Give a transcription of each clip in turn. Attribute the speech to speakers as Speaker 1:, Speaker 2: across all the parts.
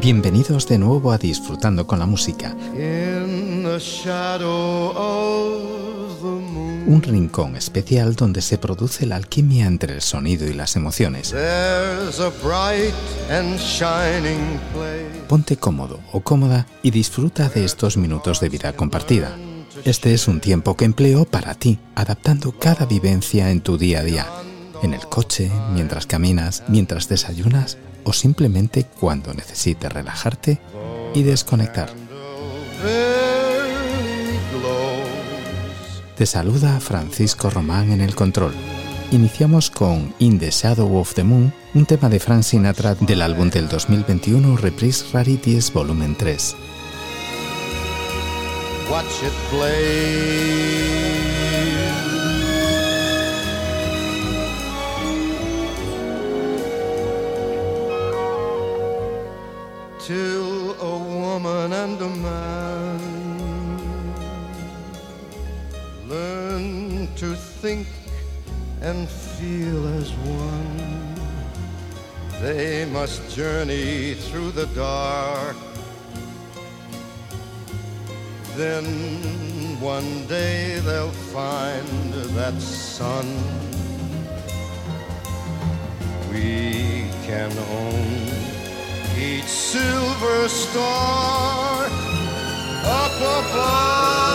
Speaker 1: Bienvenidos de nuevo a Disfrutando con la Música. Un rincón especial donde se produce la alquimia entre el sonido y las emociones. Ponte cómodo o cómoda y disfruta de estos minutos de vida compartida. Este es un tiempo que empleo para ti, adaptando cada vivencia en tu día a día, en el coche, mientras caminas, mientras desayunas o simplemente cuando necesites relajarte y desconectar. Te saluda Francisco Román en el control. Iniciamos con In the Shadow of the Moon, un tema de Frank Sinatra del álbum del 2021 Reprise Rarities Volumen 3. Watch it play. Till a woman and a man learn to think and feel as one. They must journey through the dark then one day they'll find that sun. We can own each silver star up above.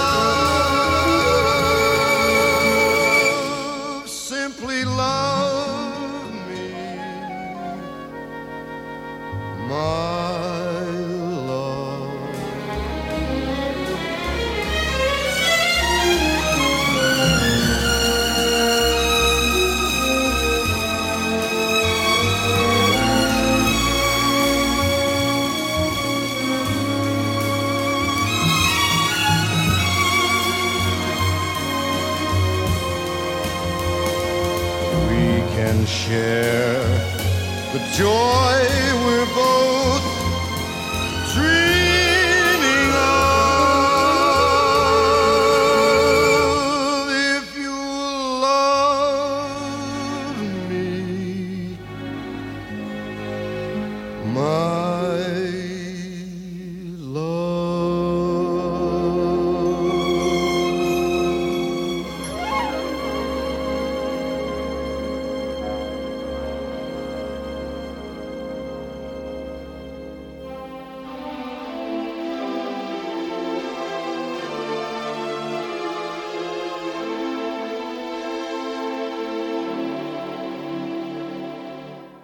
Speaker 1: Share. The joy we're both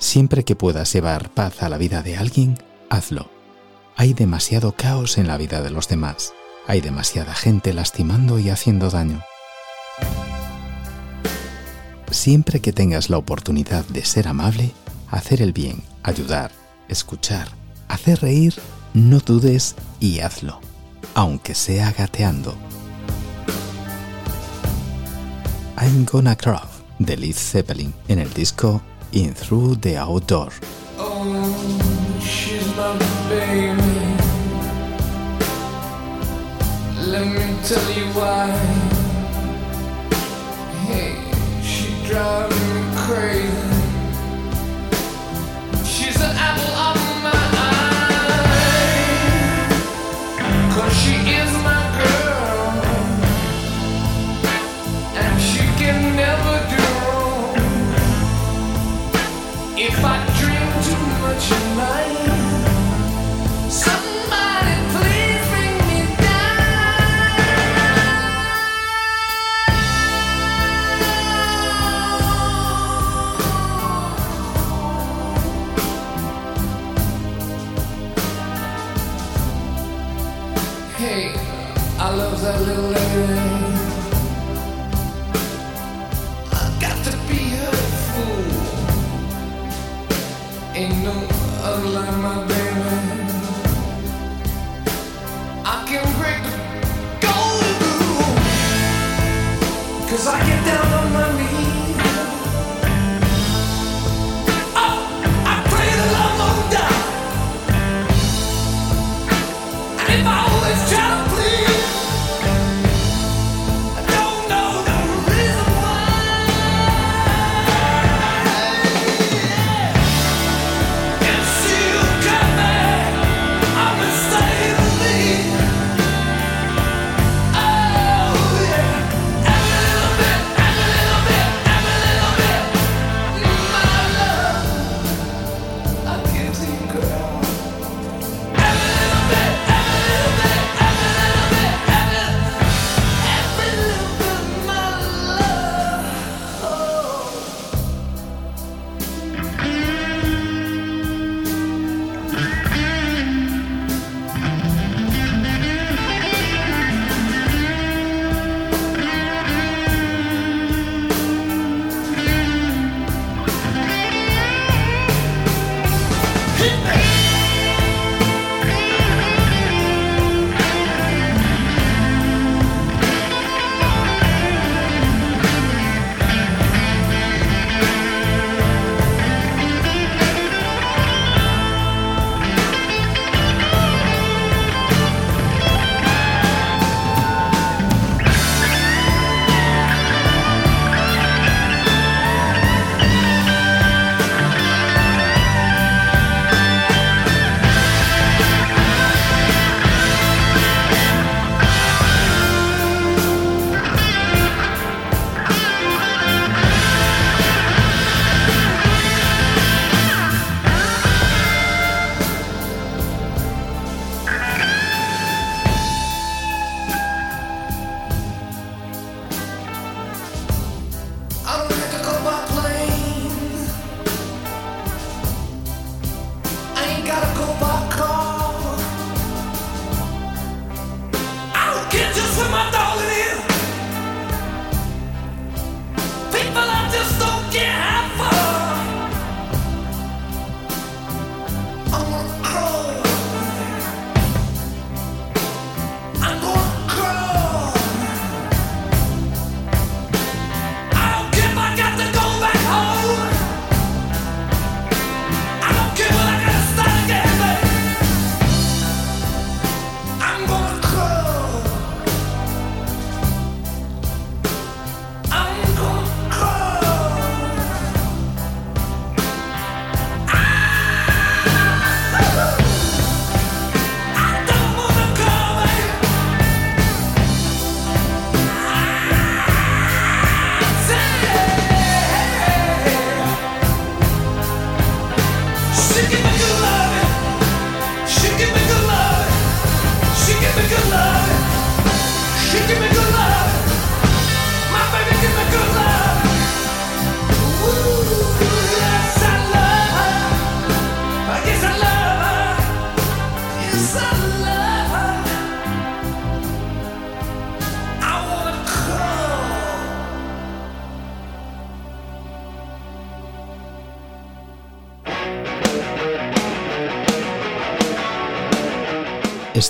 Speaker 1: Siempre que puedas llevar paz a la vida de alguien, hazlo. Hay demasiado caos en la vida de los demás. Hay demasiada gente lastimando y haciendo daño. Siempre que tengas la oportunidad de ser amable, hacer el bien, ayudar, escuchar, hacer reír, no dudes y hazlo, aunque sea gateando. I'm Gonna Craft de Liz Zeppelin en el disco in through the outdoor. Oh,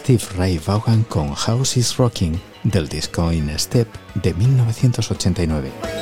Speaker 2: Steve Ray Vaughan con House is Rocking del disco In Step de 1989.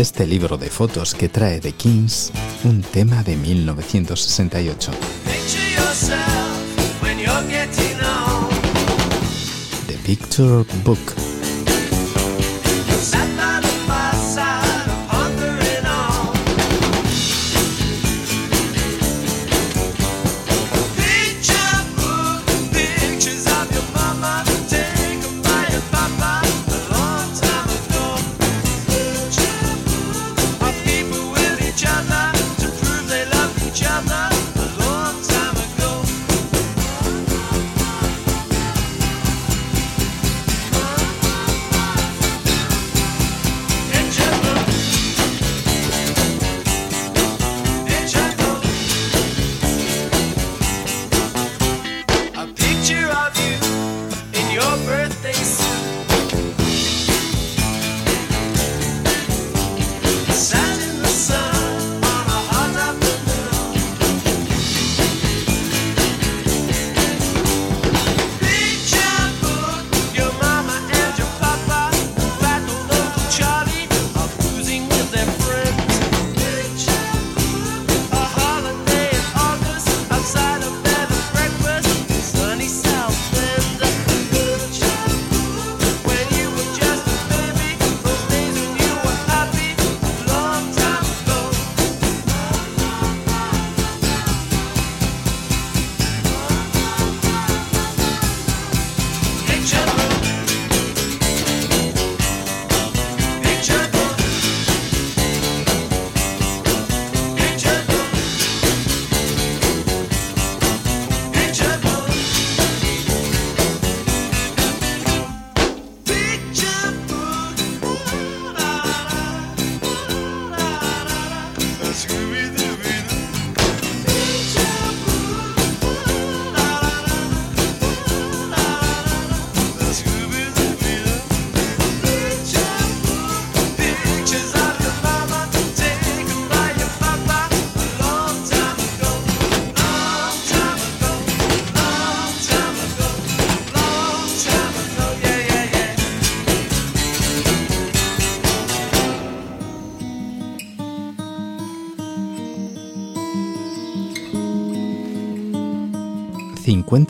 Speaker 3: Este libro de fotos que trae The Kings un tema de 1968. The Picture Book.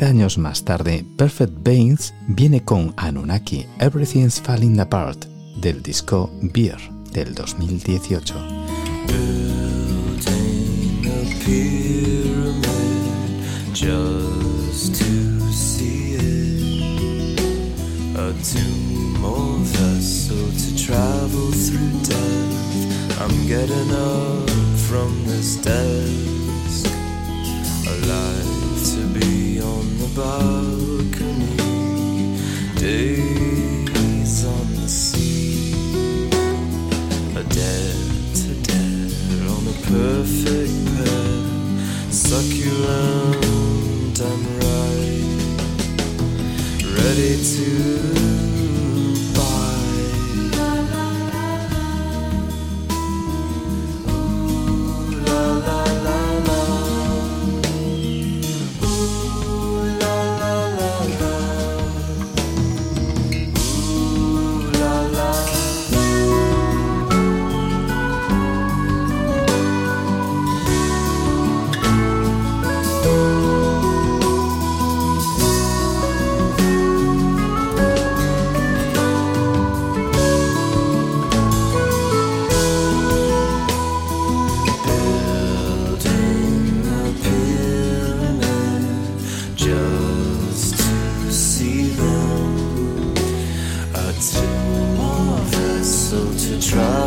Speaker 3: Años más tarde, Perfect Baines viene con Anunnaki, Everything's Falling Apart, del disco Beer del 2018. I'm getting up from this desk, alive to be balcony, days on the sea, a dead to dead on a perfect pair, succulent and ripe, ready to.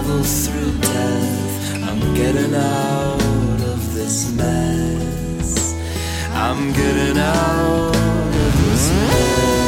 Speaker 3: travel through death. I'm getting out of this mess. I'm getting out of this mess.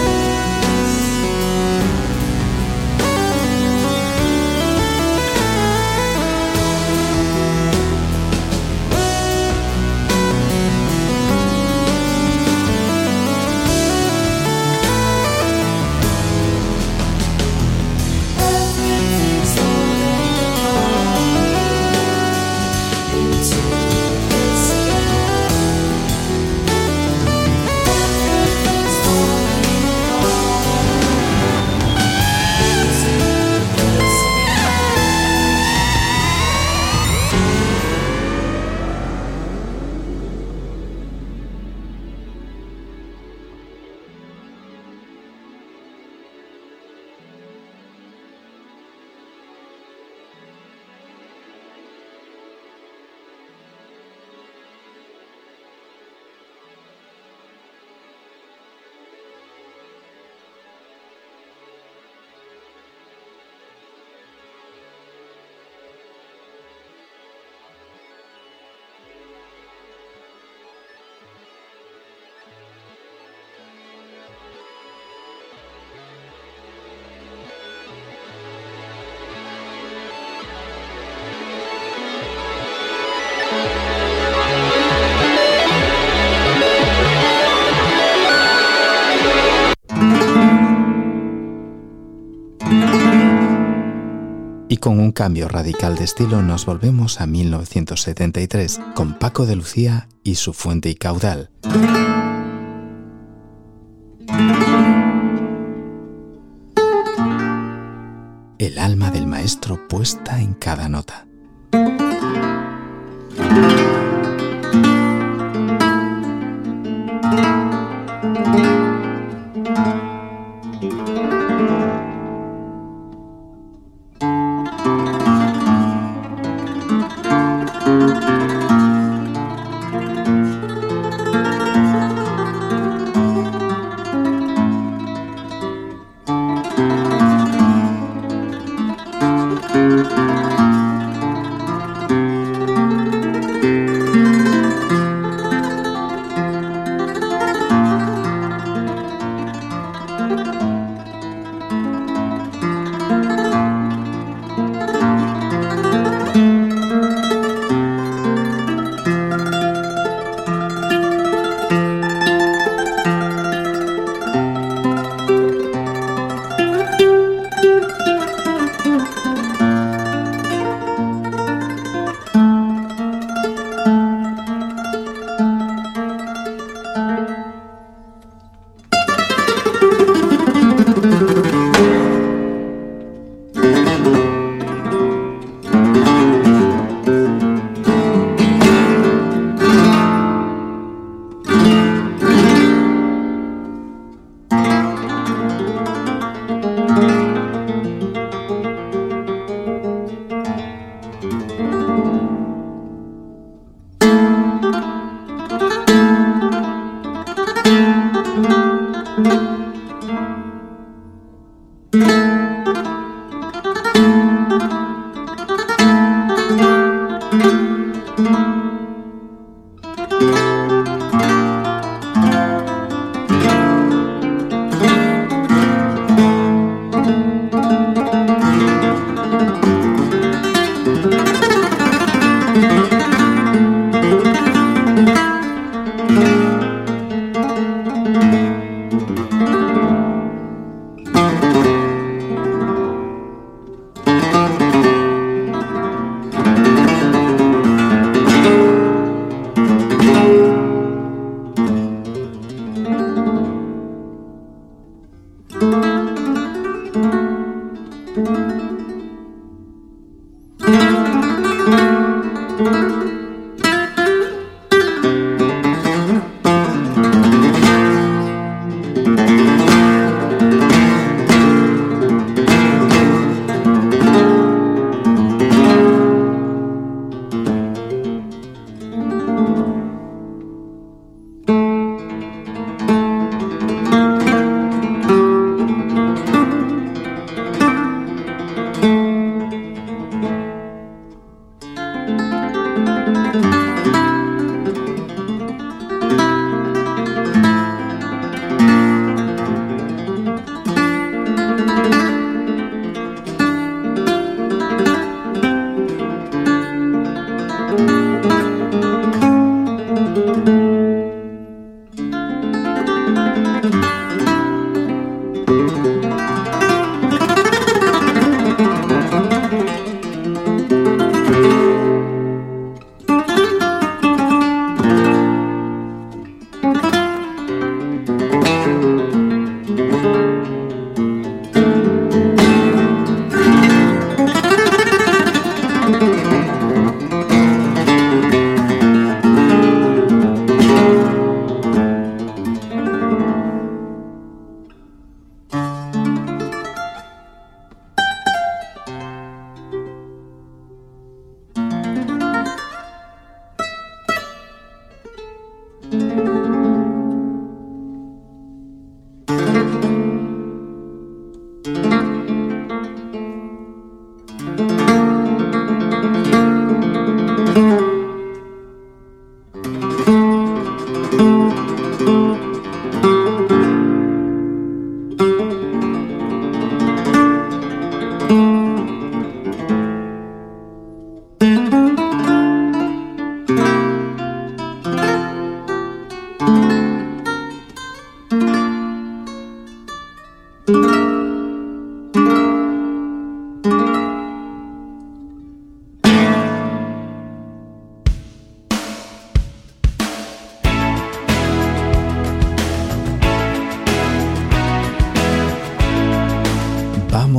Speaker 4: Con un cambio radical de estilo nos volvemos a 1973 con Paco de Lucía y su fuente y caudal.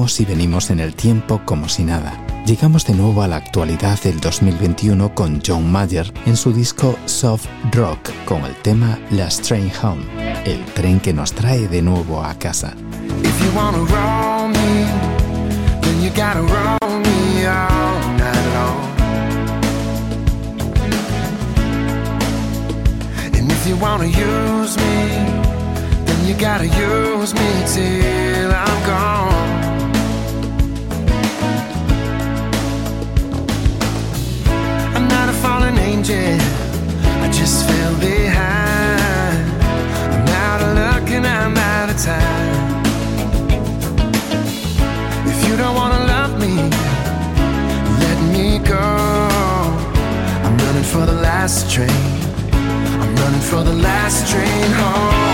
Speaker 4: Vamos y venimos en el tiempo como si nada. Llegamos de nuevo a la actualidad del 2021 con John Mayer en su disco Soft Rock con el tema Last Train Home, el tren que nos trae de nuevo a casa.
Speaker 5: You gotta use me till I'm gone. Angel, I just fell behind. I'm out of luck and I'm out of time. If you don't wanna love me, let me go. I'm running for the last train I'm running for the last train home.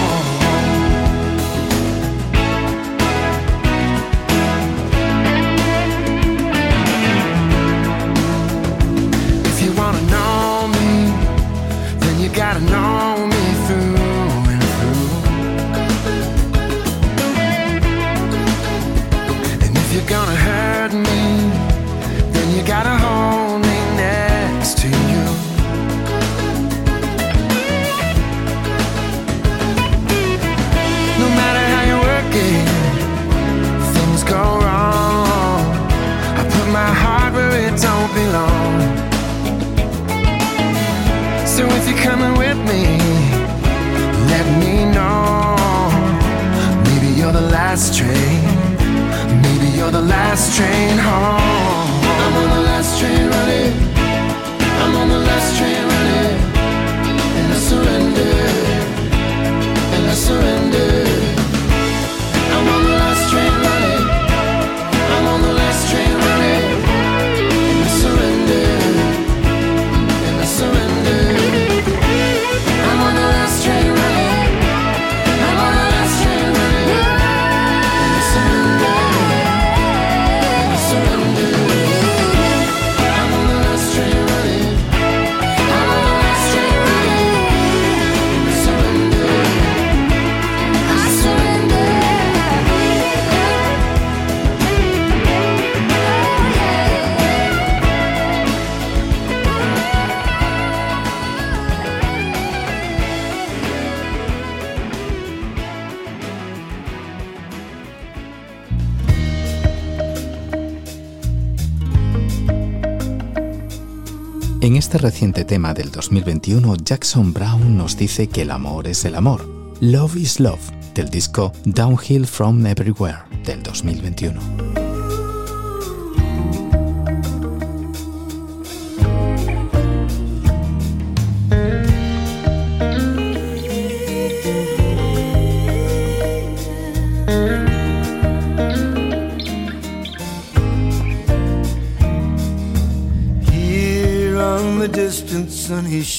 Speaker 4: En este reciente tema del 2021, Jackson Brown nos dice que el amor es el amor. Love is Love, del disco Downhill from Everywhere, del 2021.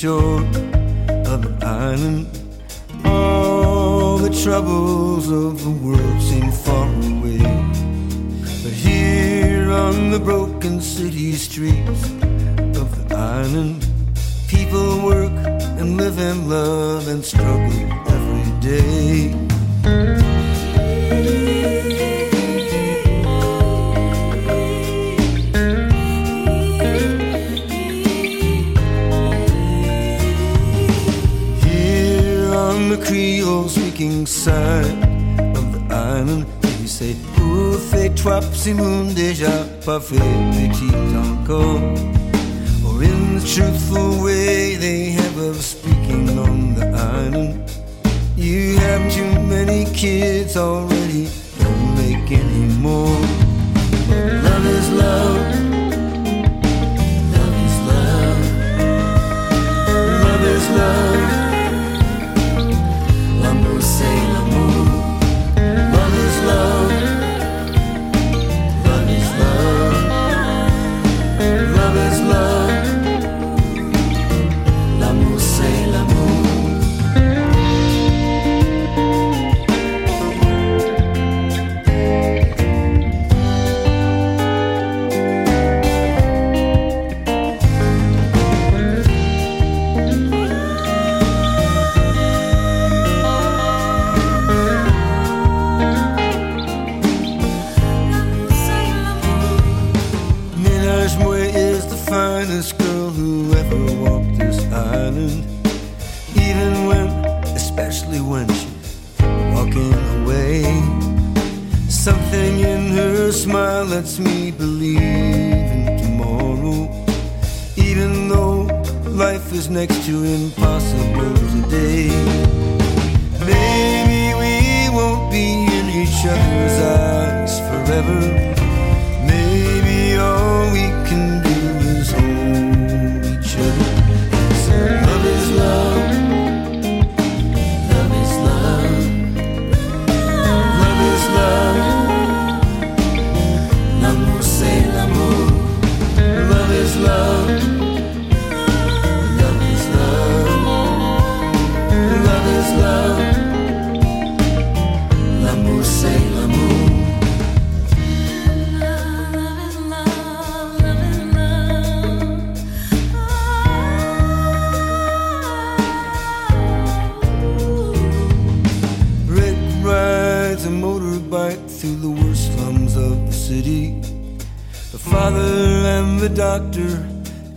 Speaker 6: Shore of an island, all the troubles of the world seem far away. But here on the broken city streets of the island, déjà pas fait petit encore. Or in the truthful way they have of speaking on the island. You have too many kids already, each other's eyes forever.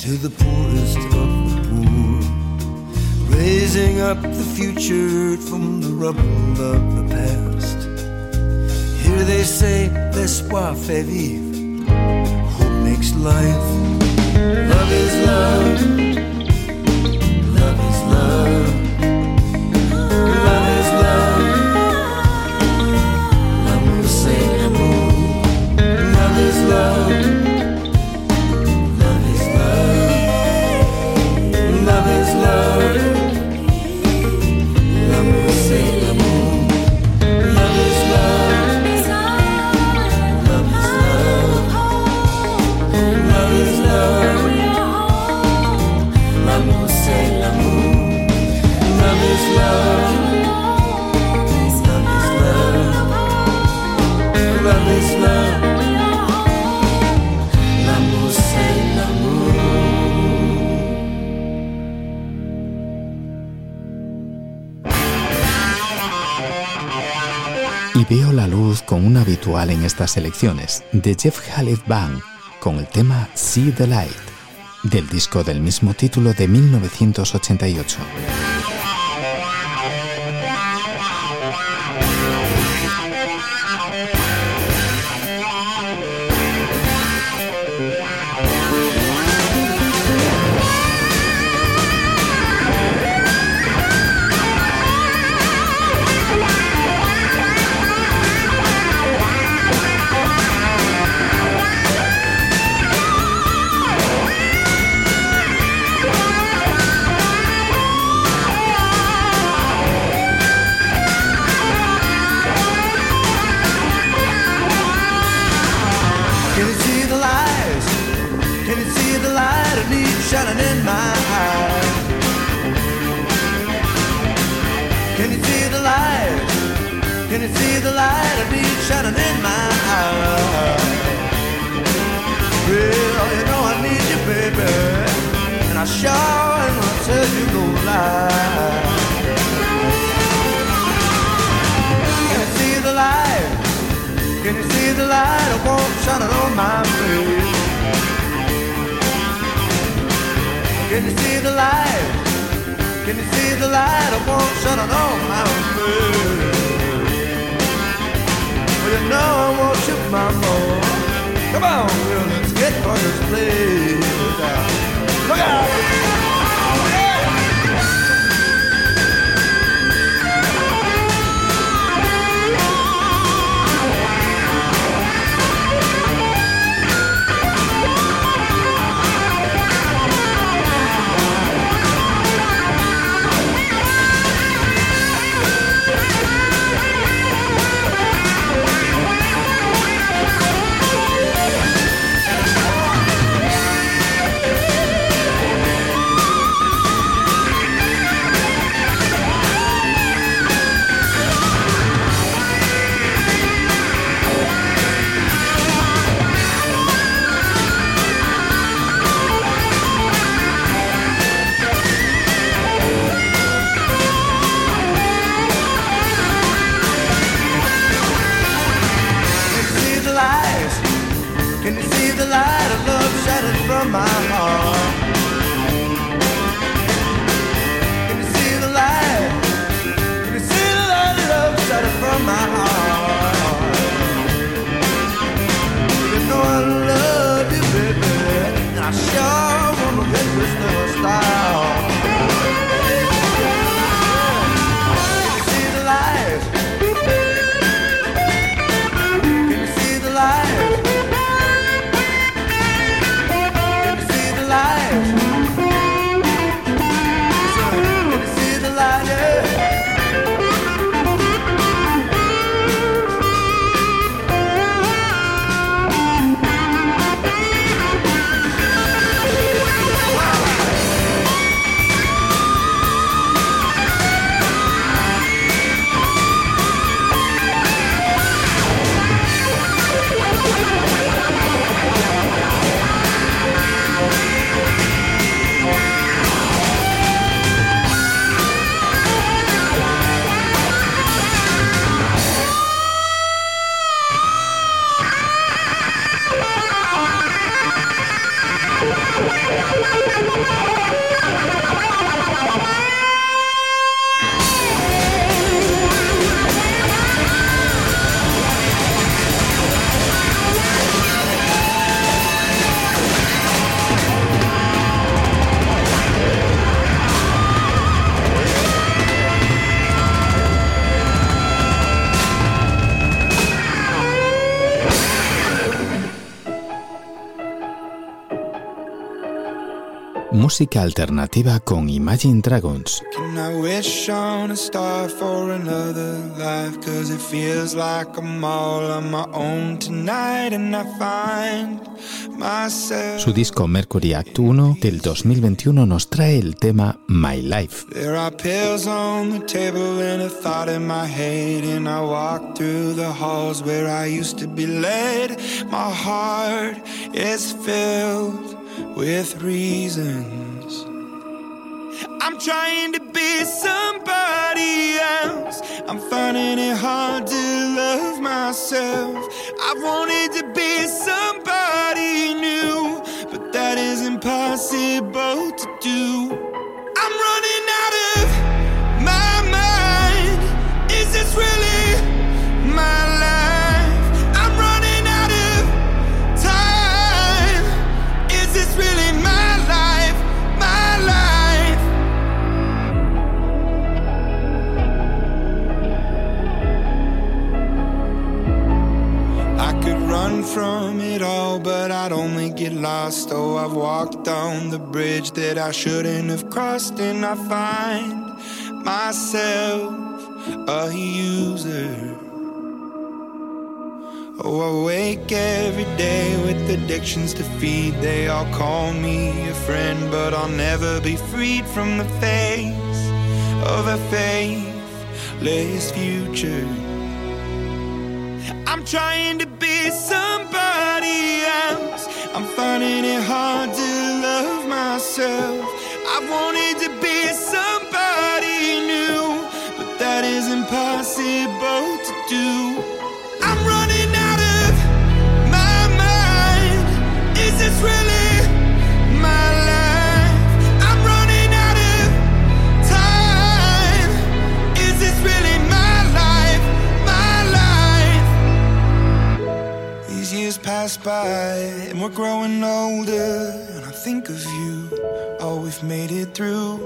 Speaker 6: To the poorest of the poor. Raising up the future from the rubble of the past. Here they say, l'espoir fait vivre. Hope makes life. Love is love. Love
Speaker 4: estas elecciones, de Jeff Khaled Band, con el tema See the Light, del disco del mismo título de 1988.
Speaker 6: Can you see the light? Can you see the light of need shining in my eyes? Can you see the light? Can you see the light of need shining in my eyes? Well, you know I need you, baby, and I sure am gonna tell you no lie. Can you see the light of warm shining on my face? Can you see the light? Can you see the light of warm shining on my face? Well, you know I want you, mama. Come on, girl, let's get for this place. Look out!
Speaker 7: Tonight and I find myself.
Speaker 4: Su disco Mercury Act 1 del 2021 nos trae el tema My Life.
Speaker 7: There are pills on the table and a thought in my head. And I walk through the halls where I used to be led. My heart is filled with. I'm trying to be somebody else. I'm finding it hard to love myself. I wanted to be somebody new, but that is impossible to do. Lost. Oh, I've walked down the bridge that I shouldn't have crossed, and I find myself a user. Oh, I wake every day with addictions to feed. They all call me a friend, but I'll never be freed from the face of a faithless future. I'm trying to be somebody else. I'm finding it hard to love myself. I wanted to be somebody new, but that is impossible to do. Think of you, oh, we've made it through.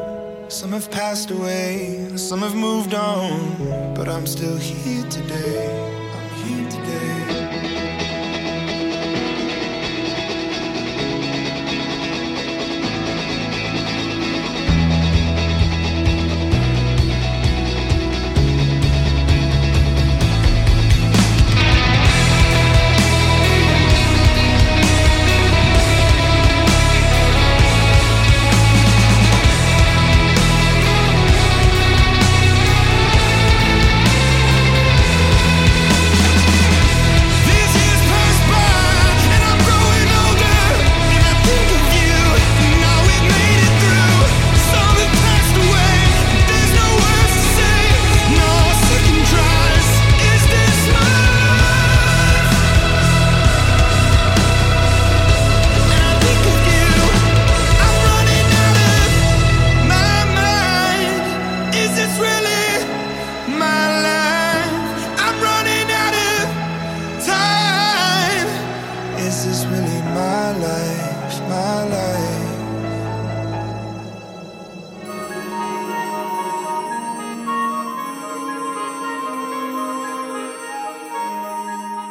Speaker 7: Some have passed away, some have moved on. But I'm still here today.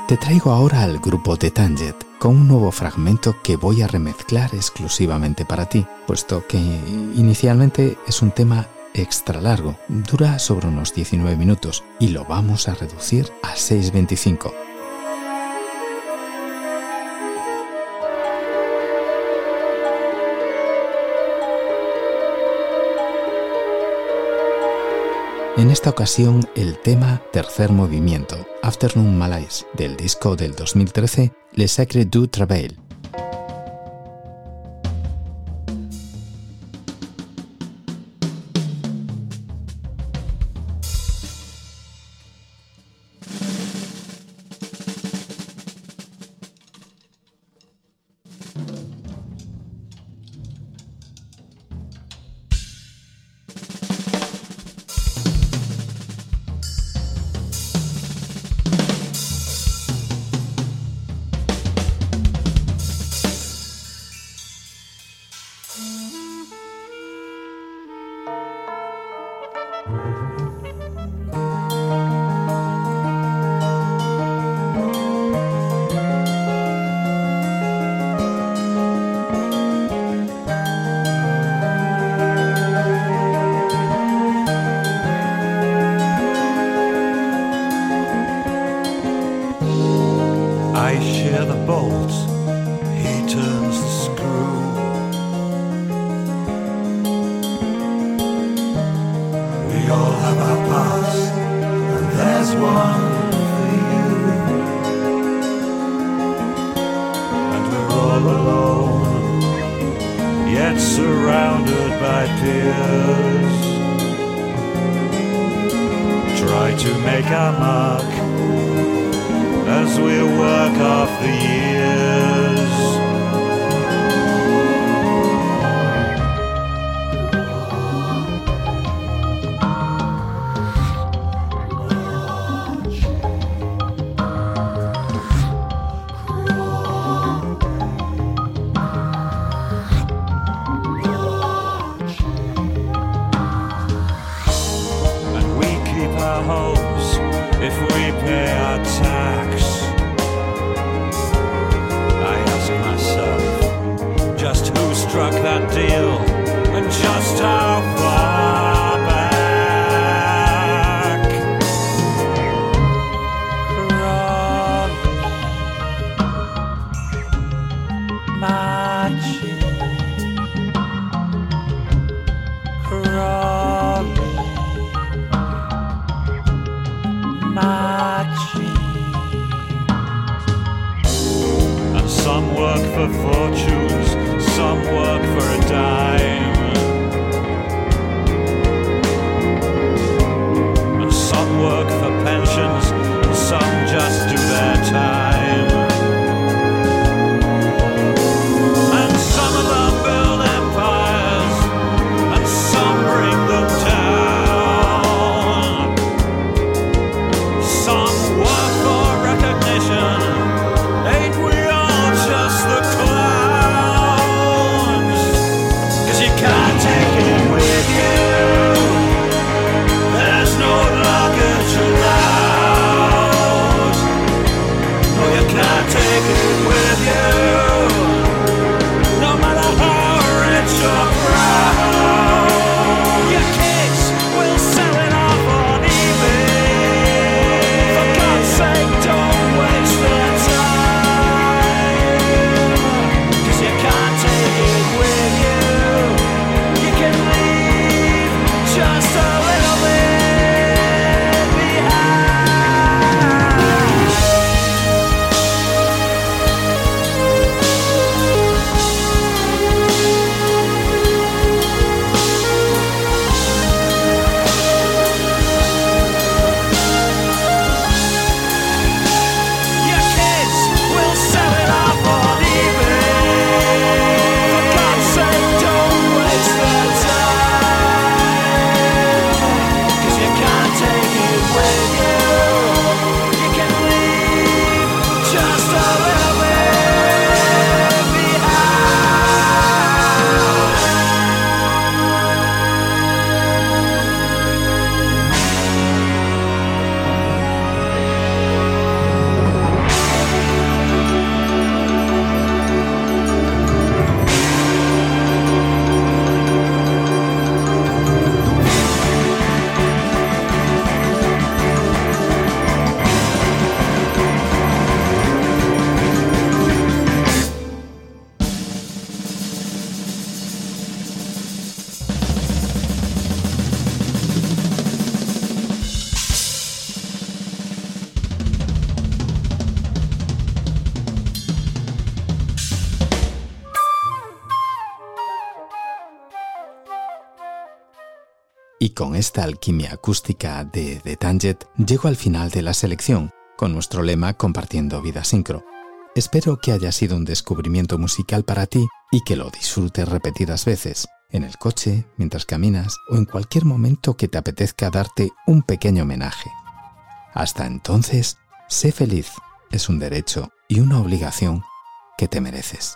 Speaker 4: Te traigo ahora al grupo de Tanget con un nuevo fragmento que voy a remezclar exclusivamente para ti, puesto que inicialmente es un tema extra largo, dura sobre unos 19 minutos y lo vamos a reducir a 6.25. En esta ocasión el tema Tercer Movimiento, Afternoon Malaise, del disco del 2013 Le Sacre du Travail. Y con esta alquimia acústica de The Tanget llego al final de la selección, con nuestro lema Compartiendo Vida Sincro. Espero que haya sido un descubrimiento musical para ti y que lo disfrutes repetidas veces, en el coche, mientras caminas o en cualquier momento que te apetezca darte un pequeño homenaje. Hasta entonces, sé feliz, es un derecho y una obligación que te mereces.